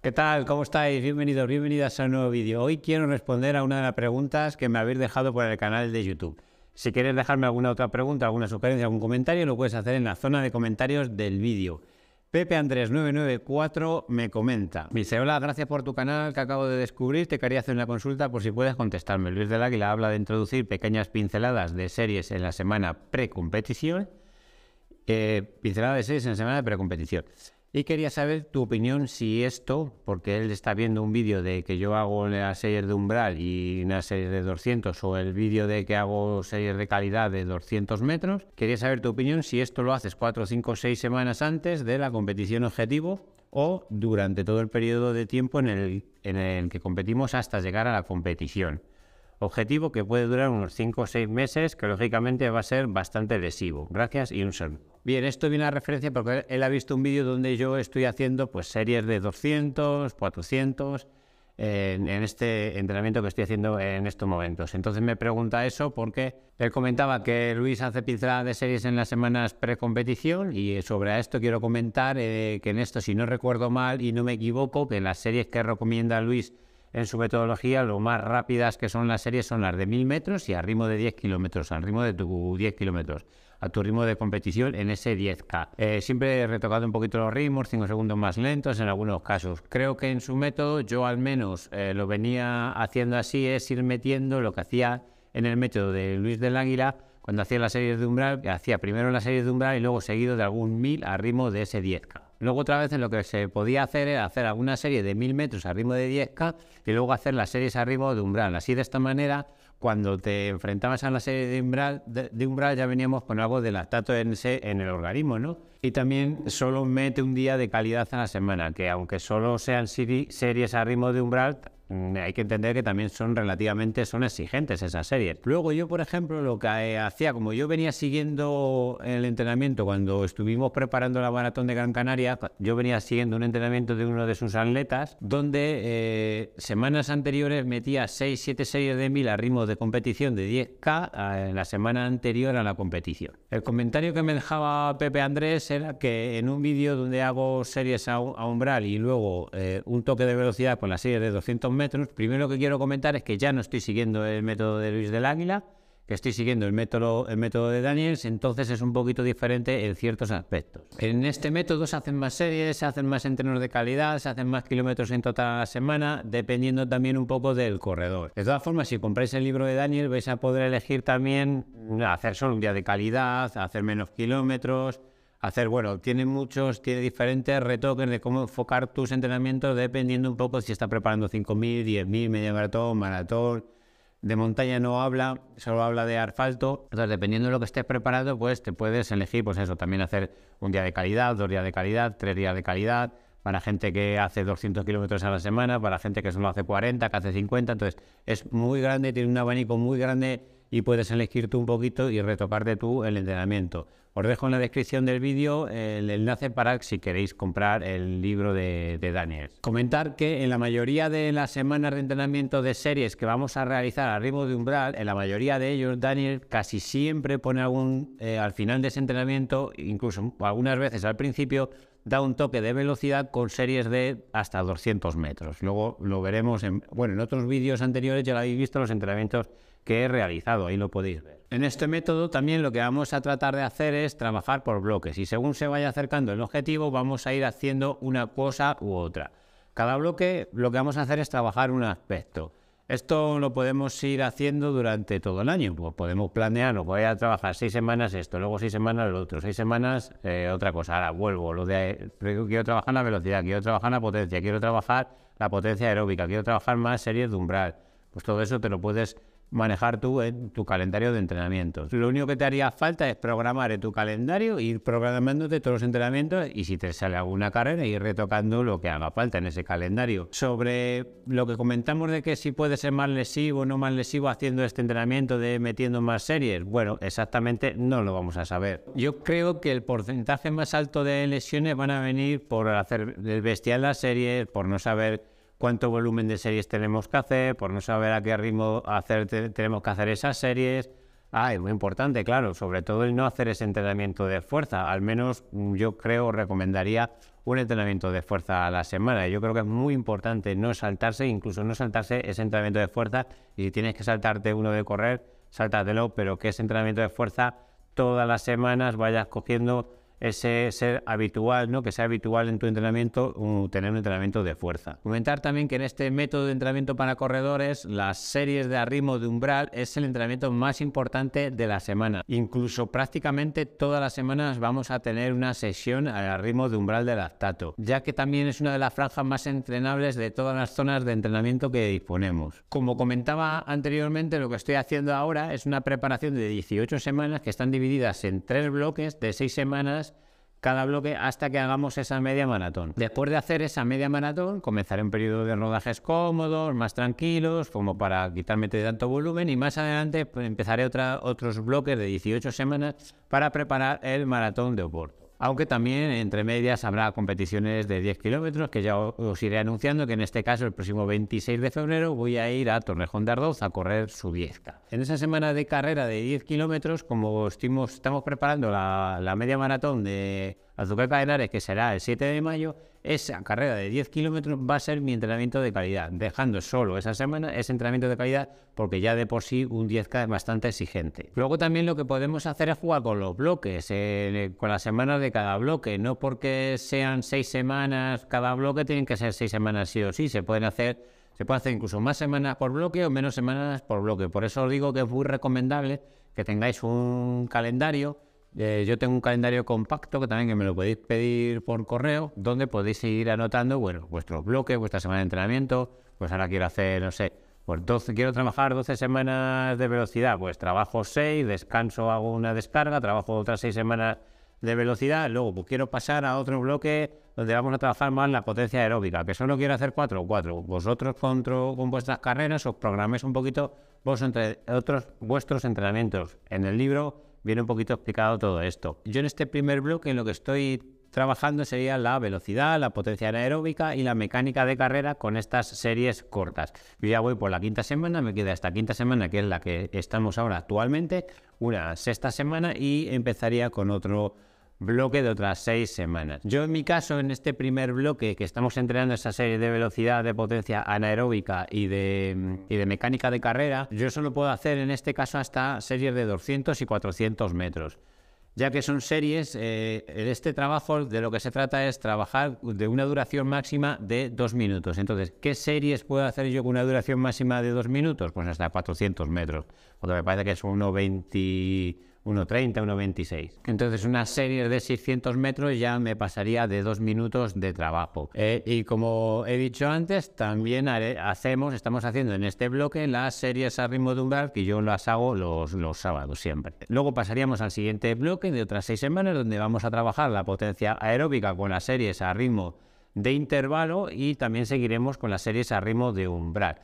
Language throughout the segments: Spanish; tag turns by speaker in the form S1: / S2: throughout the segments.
S1: ¿Qué tal? ¿Cómo estáis? Bienvenidos, bienvenidas a un nuevo vídeo. Hoy quiero responder a una de las preguntas que me habéis dejado por el canal de YouTube. Si quieres dejarme alguna otra pregunta, alguna sugerencia, algún comentario, lo puedes hacer en la zona de comentarios del vídeo. Pepe Andrés 994 me comenta. dice, hola, gracias por tu canal que acabo de descubrir. Te quería hacer una consulta por si puedes contestarme. Luis del Águila habla de introducir pequeñas pinceladas de series en la semana pre-competición. Eh, pinceladas de series en la semana de precompetición. Y quería saber tu opinión si esto, porque él está viendo un vídeo de que yo hago las series de umbral y una serie de 200 o el vídeo de que hago series de calidad de 200 metros. Quería saber tu opinión si esto lo haces 4, 5, 6 semanas antes de la competición objetivo o durante todo el periodo de tiempo en el que competimos hasta llegar a la competición. Objetivo que puede durar unos 5 o 6 meses, que lógicamente va a ser bastante lesivo. Gracias y un saludo. Bien, esto viene a referencia porque él ha visto un vídeo donde yo estoy haciendo pues series de 200, 400 en, este entrenamiento que estoy haciendo en estos momentos. Entonces me pregunta eso porque él comentaba que Luis hace pinceladas de series en las semanas pre-competición y sobre esto quiero comentar eh, que en esto, si no recuerdo mal y no me equivoco, que las series que recomienda Luis en su metodología, lo más rápidas que son las series son las de 1000 metros y a ritmo de 10 kilómetros, al ritmo de tu 10 kilómetros, a tu ritmo de competición en ese 10K. Eh, siempre he retocado un poquito los ritmos, 5 segundos más lentos en algunos casos. Creo que en su método yo al menos eh, lo venía haciendo así, es ir metiendo lo que hacía en el método de Luis del Águila, cuando hacía las series de umbral, hacía primero las series de umbral y luego seguido de algún 1000 a ritmo de ese 10K. Luego otra vez en lo que se podía hacer era hacer alguna serie de 1000 metros a ritmo de 10K y luego hacer las series a ritmo de umbral. Así de esta manera, cuando te enfrentabas a la serie de umbral, de, umbral ya veníamos con algo de lactato en, en el organismo, ¿no? Y también solo mete un día de calidad a la semana, que aunque solo sean series a ritmo de umbral, hay que entender que también son relativamente son exigentes esas series. Luego yo, por ejemplo, lo que eh, hacía, como yo venía siguiendo el entrenamiento cuando estuvimos preparando la maratón de Gran Canaria, yo venía siguiendo un entrenamiento de uno de sus atletas, donde eh, semanas anteriores metía 6, 7 series de 1000 a ritmo de competición de 10K eh, en la semana anterior a la competición. El comentario que me dejaba Pepe Andrés era que en un vídeo donde hago series a, umbral y luego un toque de velocidad con la serie de 200 metros, primero lo que quiero comentar es que ya no estoy siguiendo el método de Luis del Águila, que estoy siguiendo el método, el método de Daniels, entonces es un poquito diferente en ciertos aspectos. En este método se hacen más series, se hacen más entrenos de calidad, se hacen más kilómetros en total a la semana, dependiendo también un poco del corredor. De todas formas, si compráis el libro de Daniel, vais a poder elegir también hacer solo un día de calidad, hacer menos kilómetros, hacer, bueno, tiene muchos, tiene diferentes retoques de cómo enfocar tus entrenamientos dependiendo un poco si está preparando 5.000, 10.000, medio maratón, maratón. De montaña no habla, solo habla de asfalto. Entonces, dependiendo de lo que estés preparado, pues te puedes elegir, pues eso, también hacer un día de calidad, dos días de calidad, tres días de calidad, para gente que hace 200 kilómetros a la semana, para gente que solo hace 40, que hace 50. Entonces, es muy grande, tiene un abanico muy grande y puedes elegir tú un poquito y retocarte tú el entrenamiento. Os dejo en la descripción del vídeo el enlace para si queréis comprar el libro de, Daniel. Comentar que en la mayoría de las semanas de entrenamiento de series que vamos a realizar a ritmo de umbral, en la mayoría de ellos Daniel casi siempre pone algún, eh, al final de ese entrenamiento, incluso algunas veces al principio, da un toque de velocidad con series de hasta 200 metros. Luego lo veremos en, bueno, en otros vídeos anteriores ya lo habéis visto los entrenamientos que he realizado, ahí lo podéis ver. En este método también lo que vamos a tratar de hacer es trabajar por bloques y según se vaya acercando el objetivo vamos a ir haciendo una cosa u otra. Cada bloque lo que vamos a hacer es trabajar un aspecto. Esto lo podemos ir haciendo durante todo el año. Pues podemos planear, no voy a trabajar seis semanas esto, luego seis semanas lo otro, seis semanas eh, otra cosa. Ahora vuelvo, lo de quiero trabajar la velocidad, quiero trabajar la potencia, quiero trabajar la potencia aeróbica, quiero trabajar más series de umbral. Pues todo eso te lo puedes manejar tú en tu calendario de entrenamientos. Lo único que te haría falta es programar en tu calendario, ir programándote todos los entrenamientos y si te sale alguna carrera, ir retocando lo que haga falta en ese calendario. Sobre lo que comentamos de que si puede ser más lesivo o no más lesivo haciendo este entrenamiento de metiendo más series, bueno, exactamente no lo vamos a saber. Yo creo que el porcentaje más alto de lesiones van a venir por hacer bestial las series, por no saber cuánto volumen de series tenemos que hacer, por no saber a qué ritmo hacer, tenemos que hacer esas series. Ah, es muy importante, claro, sobre todo el no hacer ese entrenamiento de fuerza. Al menos mm, yo creo, recomendaría un entrenamiento de fuerza a la semana. Yo creo que es muy importante no saltarse, incluso no saltarse ese entrenamiento de fuerza. Y si tienes que saltarte uno de correr, sáltatelo, pero que ese entrenamiento de fuerza todas las semanas vayas cogiendo ese ser habitual, ¿no? que sea habitual en tu entrenamiento tener un entrenamiento de fuerza. Comentar también que en este método de entrenamiento para corredores, las series de ritmo de umbral es el entrenamiento más importante de la semana. Incluso prácticamente todas las semanas vamos a tener una sesión al ritmo de umbral de lactato, ya que también es una de las franjas más entrenables de todas las zonas de entrenamiento que disponemos. Como comentaba anteriormente, lo que estoy haciendo ahora es una preparación de 18 semanas que están divididas en tres bloques de 6 semanas cada bloque hasta que hagamos esa media maratón. Después de hacer esa media maratón, comenzaré un periodo de rodajes cómodos, más tranquilos, como para quitarme de tanto volumen y más adelante pues, empezaré otra, otros bloques de 18 semanas para preparar el maratón de Oporto. Aunque también entre medias habrá competiciones de 10 kilómetros que ya os iré anunciando que en este caso el próximo 26 de febrero voy a ir a Torrejón de Ardoz a correr su 10K. En esa semana de carrera de 10 kilómetros, como estamos, preparando la media maratón de Azúcar Cadenares, que será el 7 de mayo, esa carrera de 10 kilómetros va a ser mi entrenamiento de calidad, dejando solo esa semana ese entrenamiento de calidad porque ya de por sí un 10K es bastante exigente. Luego también lo que podemos hacer es jugar con los bloques, eh, con las semanas de cada bloque, no porque sean 6 semanas cada bloque, tienen que ser 6 semanas sí o sí, se pueden hacer se puede hacer incluso más semanas por bloque o menos semanas por bloque. Por eso os digo que es muy recomendable que tengáis un calendario eh, yo tengo un calendario compacto que también que me lo podéis pedir por correo, donde podéis ir anotando bueno, vuestros bloques, vuestra semana de entrenamiento. Pues ahora quiero hacer, no sé, pues 12, quiero trabajar 12 semanas de velocidad, pues trabajo 6, descanso, hago una descarga, trabajo otras 6 semanas de velocidad, luego pues quiero pasar a otro bloque donde vamos a trabajar más la potencia aeróbica, que solo quiero hacer 4 o 4. Vosotros con, con vuestras carreras os programéis un poquito vuestros entrenamientos. En el libro viene un poquito explicado todo esto. Yo en este primer bloque en lo que estoy trabajando sería la velocidad, la potencia anaeróbica y la mecánica de carrera con estas series cortas. Yo ya voy por la quinta semana, me queda esta quinta semana que es la que estamos ahora actualmente, una sexta semana y empezaría con otro bloque de otras seis semanas. Yo en mi caso, en este primer bloque que estamos entrenando esa serie de velocidad, de potencia anaeróbica y de, mecánica de carrera, yo solo puedo hacer en este caso hasta series de 200 y 400 metros. Ya que son series, eh, en este trabajo de lo que se trata es trabajar de una duración máxima de dos minutos. Entonces, ¿qué series puedo hacer yo con una duración máxima de dos minutos? Pues hasta 400 metros. Porque me parece que es 1,20 1.30, 1.26. Entonces una serie de 600 metros ya me pasaría de dos minutos de trabajo. Eh, y como he dicho antes, también hacemos, estamos haciendo en este bloque las series a ritmo de umbral que yo las hago los, los sábados siempre. Luego pasaríamos al siguiente bloque de otras seis semanas donde vamos a trabajar la potencia aeróbica con las series a ritmo de intervalo y también seguiremos con las series a ritmo de umbral.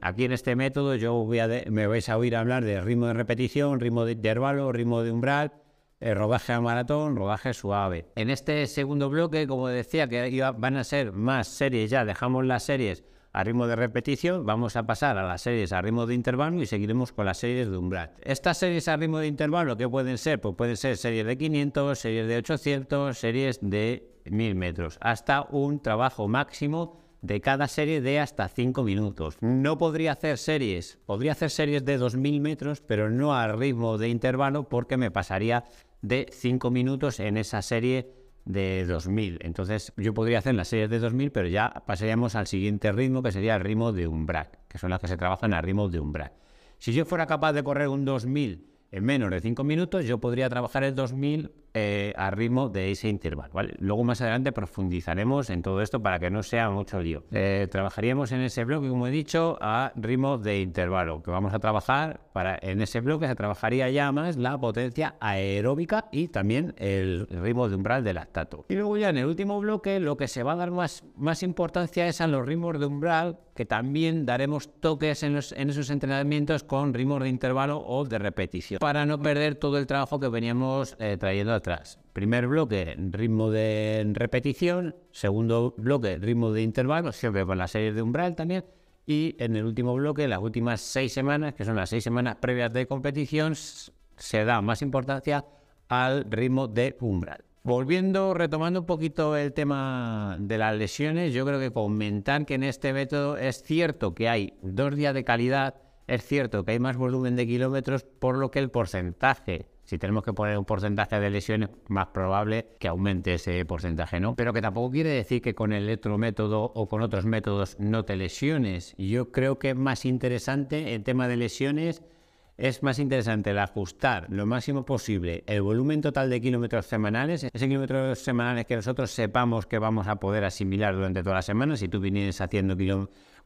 S1: Aquí en este método yo voy a me vais a oír hablar de ritmo de repetición, ritmo de intervalo, ritmo de umbral, eh, rodaje a maratón, rodaje suave. En este segundo bloque, como decía, que van a ser más series ya, dejamos las series a ritmo de repetición, vamos a pasar a las series a ritmo de intervalo y seguiremos con las series de umbral. Estas series a ritmo de intervalo, ¿qué pueden ser? Pues pueden ser series de 500, series de 800, series de 1000 metros, hasta un trabajo máximo de cada serie de hasta 5 minutos. No podría hacer series, podría hacer series de 2.000 metros, pero no al ritmo de intervalo porque me pasaría de 5 minutos en esa serie de 2000. Entonces yo podría hacer las series de 2000, pero ya pasaríamos al siguiente ritmo que sería el ritmo de umbral, que son las que se trabajan a ritmo de umbral. Si yo fuera capaz de correr un 2000 en menos de 5 minutos, yo podría trabajar el 2000 eh, a ritmo de ese intervalo. ¿vale? Luego más adelante profundizaremos en todo esto para que no sea mucho lío. Eh, trabajaríamos en ese bloque, como he dicho, a ritmo de intervalo, que vamos a trabajar para en ese bloque se trabajaría ya más la potencia aeróbica y también el ritmo de umbral de lactato. Y luego ya en el último bloque lo que se va a dar más, más importancia es a los ritmos de umbral, que también daremos toques en, en esos entrenamientos con ritmos de intervalo o de repetición, para no perder todo el trabajo que veníamos eh, trayendo atrás. Primer bloque, ritmo de repetición. Segundo bloque, ritmo de intervalo, siempre con la serie de umbral también. Y en el último bloque, las últimas seis semanas, que son las seis semanas previas de competición, se da más importancia al ritmo de umbral. Volviendo, retomando un poquito el tema de las lesiones, yo creo que comentar que en este método es cierto que hay dos días de calidad, es cierto que hay más volumen de kilómetros, por lo que el porcentaje, si tenemos que poner un porcentaje de lesiones, más probable que aumente ese porcentaje, ¿no? Pero que tampoco quiere decir que con el otro método o con otros métodos no te lesiones. Yo creo que es más interesante el tema de lesiones es más interesante el ajustar lo máximo posible el volumen total de kilómetros semanales, ese kilómetros semanales que nosotros sepamos que vamos a poder asimilar durante toda la semana. Si tú vienes haciendo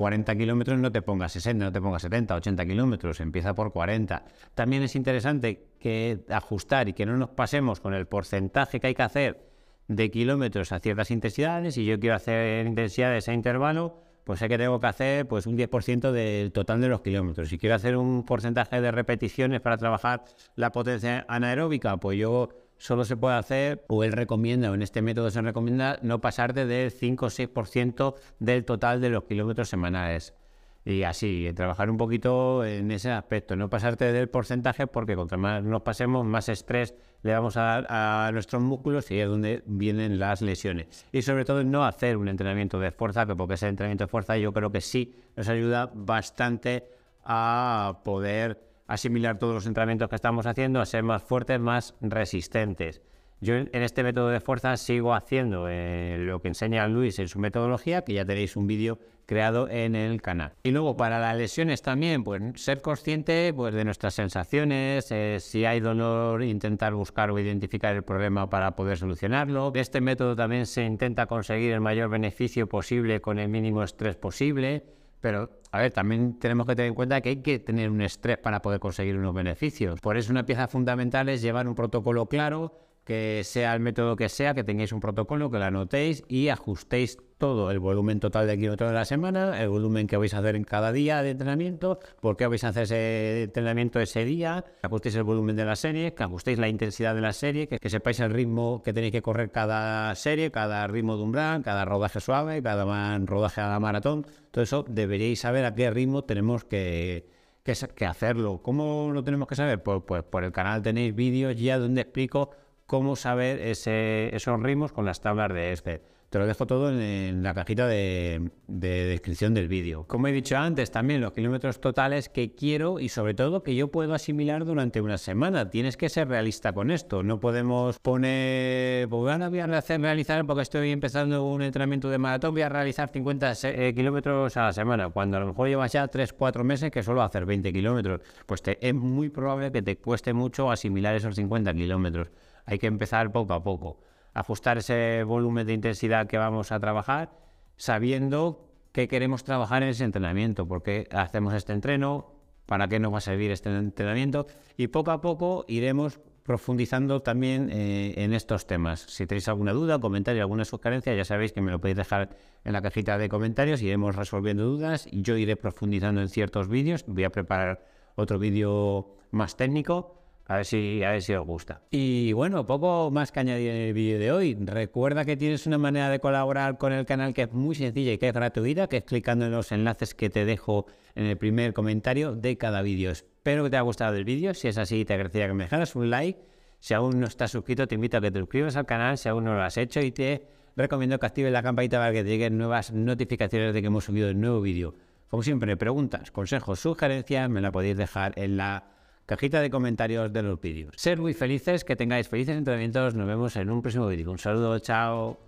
S1: 40 kilómetros, no te pongas 60, no te pongas 70, 80 kilómetros, empieza por 40. También es interesante que ajustar y que no nos pasemos con el porcentaje que hay que hacer de kilómetros a ciertas intensidades. Si yo quiero hacer intensidades a intervalo, pues sé que tengo que hacer pues un 10% del total de los kilómetros. Si quiero hacer un porcentaje de repeticiones para trabajar la potencia anaeróbica, pues yo solo se puede hacer, o él recomienda, o en este método se recomienda, no pasarte del 5 o 6% del total de los kilómetros semanales. Y así, trabajar un poquito en ese aspecto, no pasarte del porcentaje porque contra más nos pasemos, más estrés le vamos a dar a nuestros músculos y es donde vienen las lesiones. Y sobre todo no hacer un entrenamiento de fuerza, que porque ese entrenamiento de fuerza yo creo que sí nos ayuda bastante a poder asimilar todos los entrenamientos que estamos haciendo, a ser más fuertes, más resistentes. Yo en este método de fuerza sigo haciendo eh, lo que enseña Luis en su metodología, que ya tenéis un vídeo creado en el canal. Y luego para las lesiones también, pues ser consciente pues, de nuestras sensaciones, eh, si hay dolor, intentar buscar o identificar el problema para poder solucionarlo. Este método también se intenta conseguir el mayor beneficio posible con el mínimo estrés posible. Pero, a ver, también tenemos que tener en cuenta que hay que tener un estrés para poder conseguir unos beneficios. Por eso una pieza fundamental es llevar un protocolo claro, que sea el método que sea, que tengáis un protocolo, que lo anotéis y ajustéis todo el volumen total de kilómetros de la semana, el volumen que vais a hacer en cada día de entrenamiento, por qué vais a hacer ese entrenamiento ese día, que ajustéis el volumen de la serie, que ajustéis la intensidad de la serie, que, sepáis el ritmo que tenéis que correr cada serie, cada ritmo de umbral, cada rodaje suave, cada rodaje a la maratón. Todo eso deberíais saber a qué ritmo tenemos que, que, hacerlo. ¿Cómo lo tenemos que saber? Pues, pues por el canal tenéis vídeos ya donde explico cómo saber ese, esos ritmos con las tablas de este. Te lo dejo todo en, la cajita de, descripción del vídeo. Como he dicho antes, también los kilómetros totales que quiero y sobre todo que yo puedo asimilar durante una semana. Tienes que ser realista con esto. No podemos poner, pues ahora voy a realizar, porque estoy empezando un entrenamiento de maratón, voy a realizar 50 eh, kilómetros a la semana. Cuando a lo mejor llevas ya 3-4 meses que solo hacer 20 kilómetros, pues es muy probable que te cueste mucho asimilar esos 50 kilómetros. Hay que empezar poco a poco, ajustar ese volumen de intensidad que vamos a trabajar, sabiendo que queremos trabajar en ese entrenamiento, porque hacemos este entreno, para qué nos va a servir este entrenamiento, y poco a poco iremos profundizando también eh, en estos temas. Si tenéis alguna duda, comentario, alguna sugerencia, ya sabéis que me lo podéis dejar en la cajita de comentarios, iremos resolviendo dudas, yo iré profundizando en ciertos vídeos, voy a preparar otro vídeo más técnico a ver si, a ver si os gusta. Y bueno, poco más que añadir en el vídeo de hoy. Recuerda que tienes una manera de colaborar con el canal que es muy sencilla y que es gratuita, que es clicando en los enlaces que te dejo en el primer comentario de cada vídeo. Espero que te haya gustado el vídeo. Si es así, te agradecería que me dejaras un like. Si aún no estás suscrito, te invito a que te suscribas al canal si aún no lo has hecho y te recomiendo que actives la campanita para que te lleguen nuevas notificaciones de que hemos subido el nuevo vídeo. Como siempre, preguntas, consejos, sugerencias, me la podéis dejar en la cajita de comentarios de los vídeos. Ser muy felices, que tengáis felices entrenamientos, nos vemos en un próximo vídeo. Un saludo, chao.